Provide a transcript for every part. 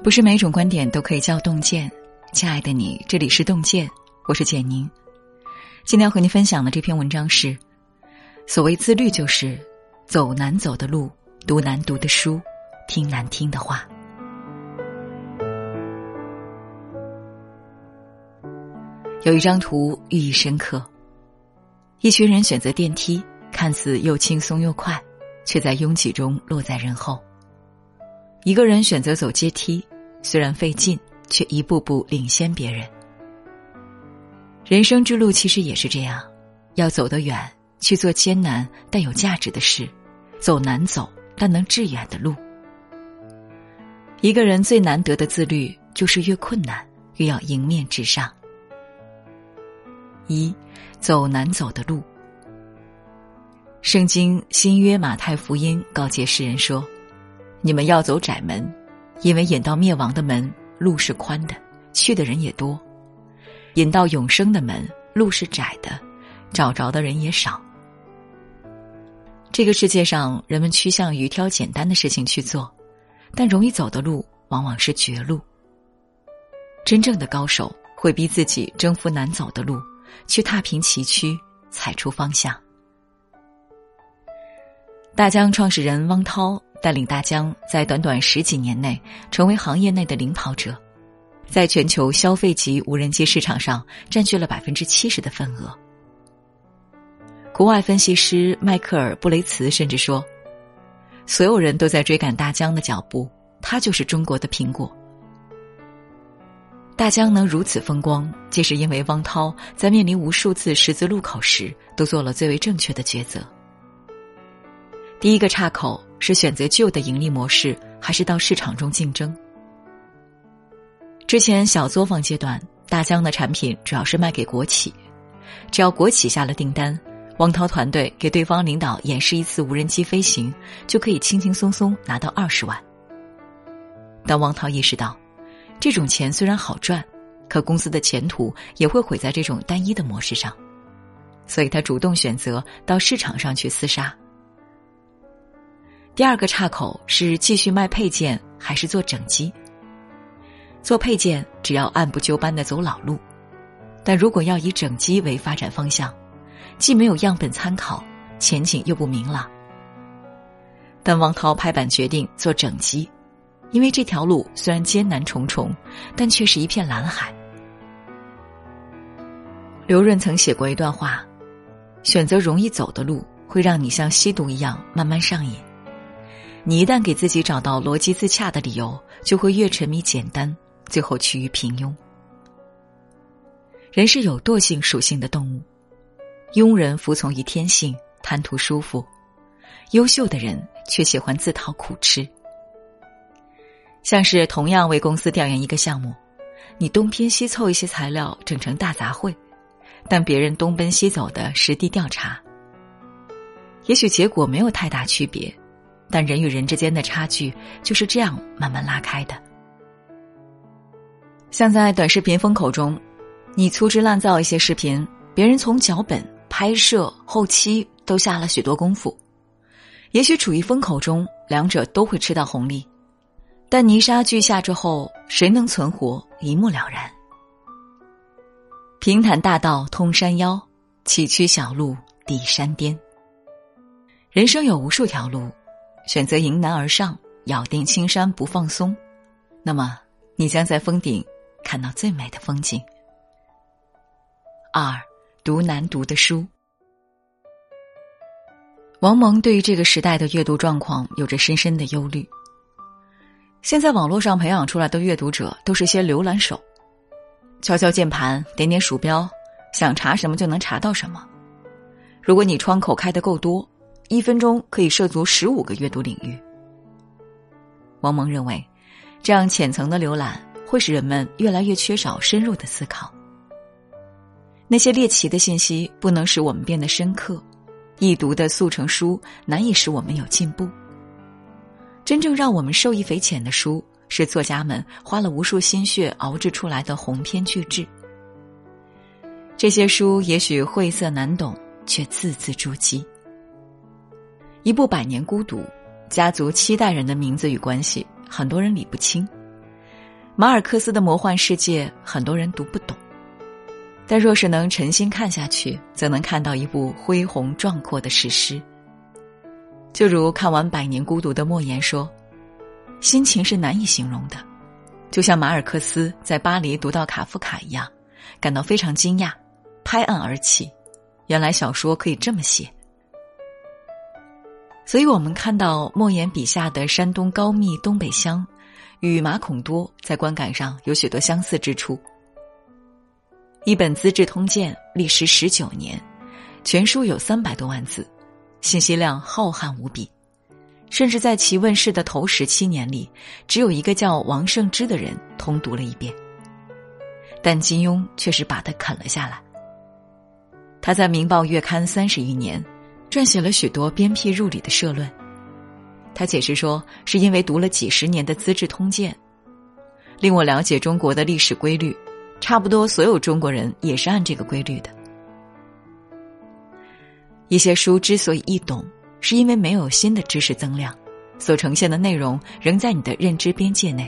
不是每种观点都可以叫洞见，亲爱的你，这里是洞见，我是简宁。今天要和您分享的这篇文章是：所谓自律，就是走难走的路，读难读的书，听难听的话。有一张图寓意深刻：一群人选择电梯，看似又轻松又快，却在拥挤中落在人后。一个人选择走阶梯，虽然费劲，却一步步领先别人。人生之路其实也是这样，要走得远，去做艰难但有价值的事，走难走但能致远的路。一个人最难得的自律，就是越困难越要迎面直上。一，走难走的路。圣经新约马太福音告诫世人说。你们要走窄门，因为引到灭亡的门路是宽的，去的人也多；引到永生的门路是窄的，找着的人也少。这个世界上，人们趋向于挑简单的事情去做，但容易走的路往往是绝路。真正的高手会逼自己征服难走的路，去踏平崎岖，踩出方向。大疆创始人汪涛。带领大疆在短短十几年内成为行业内的领跑者，在全球消费级无人机市场上占据了百分之七十的份额。国外分析师迈克尔·布雷茨甚至说：“所有人都在追赶大疆的脚步，他就是中国的苹果。”大疆能如此风光，皆是因为汪涛在面临无数次十字路口时都做了最为正确的抉择。第一个岔口。是选择旧的盈利模式，还是到市场中竞争？之前小作坊阶段，大疆的产品主要是卖给国企，只要国企下了订单，汪涛团队给对方领导演示一次无人机飞行，就可以轻轻松松拿到二十万。但汪涛意识到，这种钱虽然好赚，可公司的前途也会毁在这种单一的模式上，所以他主动选择到市场上去厮杀。第二个岔口是继续卖配件还是做整机？做配件只要按部就班的走老路，但如果要以整机为发展方向，既没有样本参考，前景又不明朗。但王涛拍板决定做整机，因为这条路虽然艰难重重，但却是一片蓝海。刘润曾写过一段话：选择容易走的路，会让你像吸毒一样慢慢上瘾。你一旦给自己找到逻辑自洽的理由，就会越沉迷简单，最后趋于平庸。人是有惰性属性的动物，庸人服从于天性，贪图舒服；优秀的人却喜欢自讨苦吃。像是同样为公司调研一个项目，你东拼西凑一些材料整成大杂烩，但别人东奔西走的实地调查，也许结果没有太大区别。但人与人之间的差距就是这样慢慢拉开的。像在短视频风口中，你粗制滥造一些视频，别人从脚本、拍摄、后期都下了许多功夫，也许处于风口中，两者都会吃到红利，但泥沙俱下之后，谁能存活，一目了然。平坦大道通山腰，崎岖小路抵山巅。人生有无数条路。选择迎难而上，咬定青山不放松，那么你将在峰顶看到最美的风景。二，读难读的书。王蒙对于这个时代的阅读状况有着深深的忧虑。现在网络上培养出来的阅读者都是些浏览手，敲敲键盘，点点鼠标，想查什么就能查到什么。如果你窗口开的够多。一分钟可以涉足十五个阅读领域。王蒙认为，这样浅层的浏览会使人们越来越缺少深入的思考。那些猎奇的信息不能使我们变得深刻，易读的速成书难以使我们有进步。真正让我们受益匪浅的书，是作家们花了无数心血熬制出来的鸿篇巨制。这些书也许晦涩难懂，却字字珠玑。一部《百年孤独》，家族七代人的名字与关系，很多人理不清，马尔克斯的魔幻世界，很多人读不懂，但若是能诚心看下去，则能看到一部恢宏壮阔的史诗。就如看完《百年孤独》的莫言说：“心情是难以形容的，就像马尔克斯在巴黎读到卡夫卡一样，感到非常惊讶，拍案而起。原来小说可以这么写。”所以我们看到莫言笔下的山东高密东北乡，与马孔多在观感上有许多相似之处。一本《资治通鉴》历时十九年，全书有三百多万字，信息量浩瀚无比，甚至在其问世的头十七年里，只有一个叫王胜之的人通读了一遍。但金庸却是把它啃了下来。他在《明报月刊》三十余年。撰写了许多鞭辟入里的社论，他解释说，是因为读了几十年的《资治通鉴》，令我了解中国的历史规律，差不多所有中国人也是按这个规律的。一些书之所以易懂，是因为没有新的知识增量，所呈现的内容仍在你的认知边界内；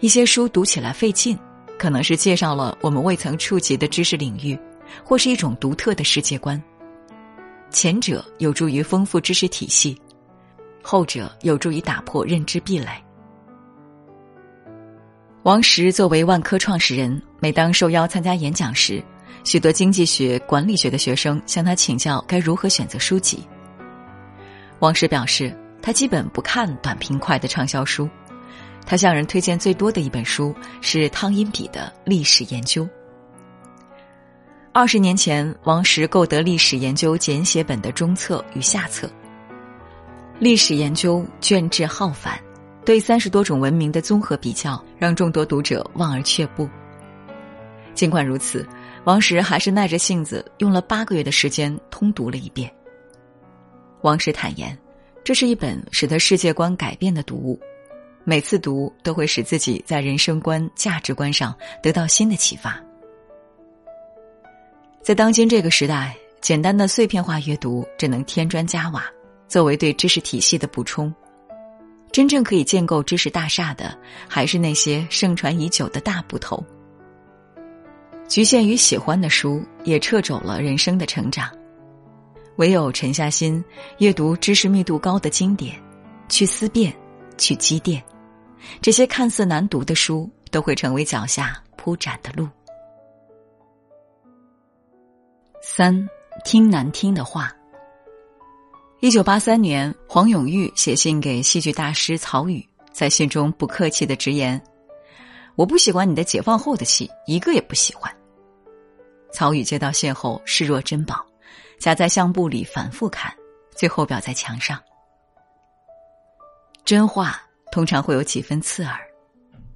一些书读起来费劲，可能是介绍了我们未曾触及的知识领域，或是一种独特的世界观。前者有助于丰富知识体系，后者有助于打破认知壁垒。王石作为万科创始人，每当受邀参加演讲时，许多经济学、管理学的学生向他请教该如何选择书籍。王石表示，他基本不看短平快的畅销书，他向人推荐最多的一本书是汤因比的《历史研究》。二十年前，王石购得历史研究简写本的中册与下册。历史研究卷帙浩繁，对三十多种文明的综合比较，让众多读者望而却步。尽管如此，王石还是耐着性子用了八个月的时间通读了一遍。王石坦言，这是一本使得世界观改变的读物，每次读都会使自己在人生观、价值观上得到新的启发。在当今这个时代，简单的碎片化阅读只能添砖加瓦，作为对知识体系的补充。真正可以建构知识大厦的，还是那些盛传已久的大部头。局限于喜欢的书，也掣肘了人生的成长。唯有沉下心，阅读知识密度高的经典，去思辨，去积淀，这些看似难读的书，都会成为脚下铺展的路。三，听难听的话。一九八三年，黄永玉写信给戏剧大师曹禺，在信中不客气的直言：“我不喜欢你的解放后的戏，一个也不喜欢。”曹禺接到信后视若珍宝，夹在相簿里反复看，最后裱在墙上。真话通常会有几分刺耳，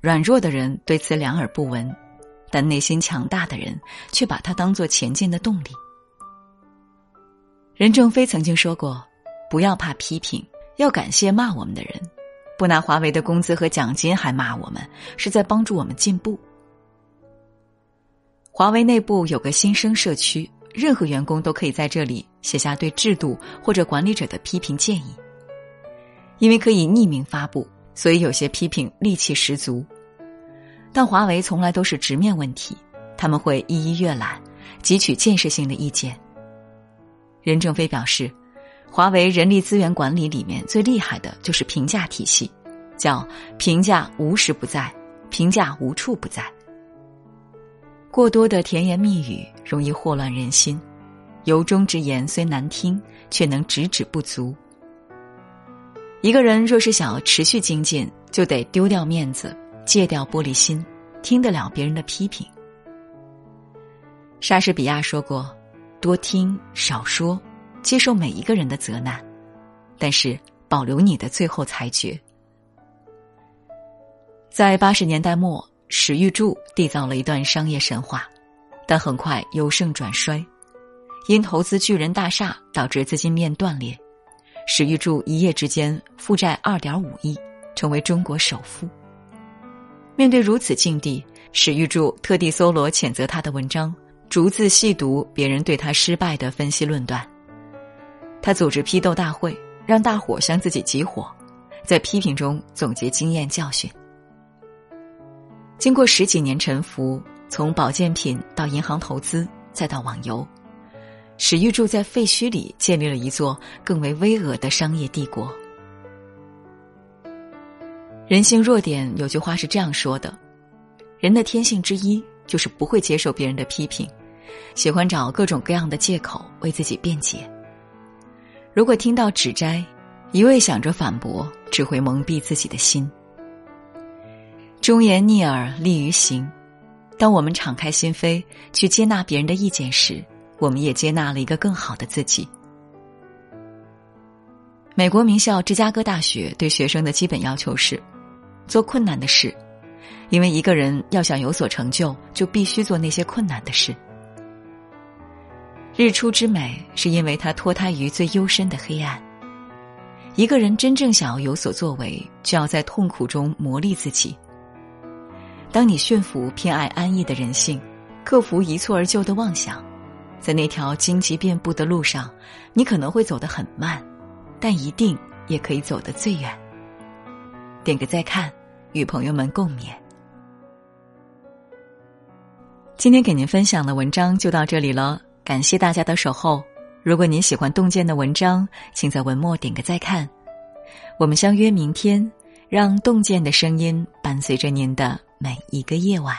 软弱的人对此两耳不闻。但内心强大的人却把它当做前进的动力。任正非曾经说过：“不要怕批评，要感谢骂我们的人。不拿华为的工资和奖金还骂我们，是在帮助我们进步。”华为内部有个新生社区，任何员工都可以在这里写下对制度或者管理者的批评建议。因为可以匿名发布，所以有些批评戾气十足。但华为从来都是直面问题，他们会一一阅览，汲取建设性的意见。任正非表示，华为人力资源管理里面最厉害的就是评价体系，叫评价无时不在，评价无处不在。过多的甜言蜜语容易祸乱人心，由衷之言虽难听，却能直指不足。一个人若是想要持续精进，就得丢掉面子。戒掉玻璃心，听得了别人的批评。莎士比亚说过：“多听少说，接受每一个人的责难，但是保留你的最后裁决。”在八十年代末，史玉柱缔造了一段商业神话，但很快由盛转衰，因投资巨人大厦导致资金链断裂，史玉柱一夜之间负债二点五亿，成为中国首富。面对如此境地，史玉柱特地搜罗谴责他的文章，逐字细读别人对他失败的分析论断。他组织批斗大会，让大伙向自己集火，在批评中总结经验教训。经过十几年沉浮，从保健品到银行投资，再到网游，史玉柱在废墟里建立了一座更为巍峨的商业帝国。人性弱点有句话是这样说的：人的天性之一就是不会接受别人的批评，喜欢找各种各样的借口为自己辩解。如果听到指摘，一味想着反驳，只会蒙蔽自己的心。忠言逆耳利于行，当我们敞开心扉去接纳别人的意见时，我们也接纳了一个更好的自己。美国名校芝加哥大学对学生的基本要求是：做困难的事，因为一个人要想有所成就，就必须做那些困难的事。日出之美，是因为它脱胎于最幽深的黑暗。一个人真正想要有所作为，就要在痛苦中磨砺自己。当你驯服偏爱安逸的人性，克服一蹴而就的妄想，在那条荆棘遍布的路上，你可能会走得很慢，但一定也可以走得最远。点个再看，与朋友们共勉。今天给您分享的文章就到这里了，感谢大家的守候。如果您喜欢洞见的文章，请在文末点个再看。我们相约明天，让洞见的声音伴随着您的。每一个夜晚。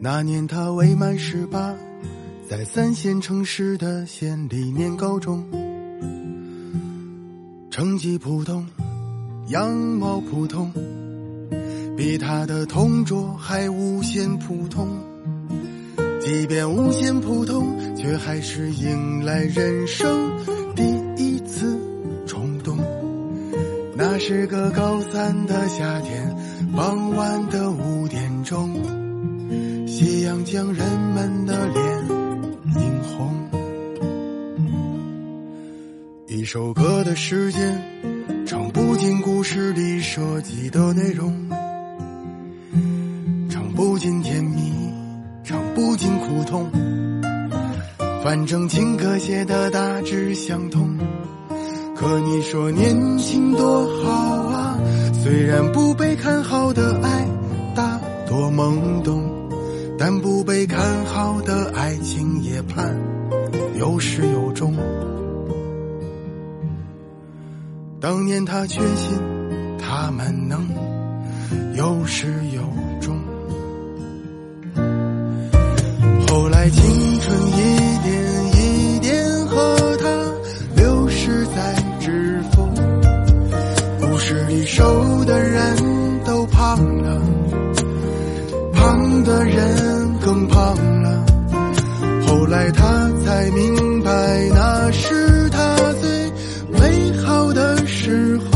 那年他未满十八，在三线城市的县里念高中，成绩普通，样貌普通，比他的同桌还无限普通。即便无限普通，却还是迎来人生第一次冲动。那是个高三的夏天，傍晚的五点钟，夕阳将人们的脸一首歌的时间，唱不尽故事里涉及的内容，唱不尽甜蜜，唱不尽苦痛，反正情歌写的大致相同。可你说年轻多好啊，虽然不被看好的爱大多懵懂，但不被看好的爱情也盼有始有终。当年他确信他们能有始有终，后来时候。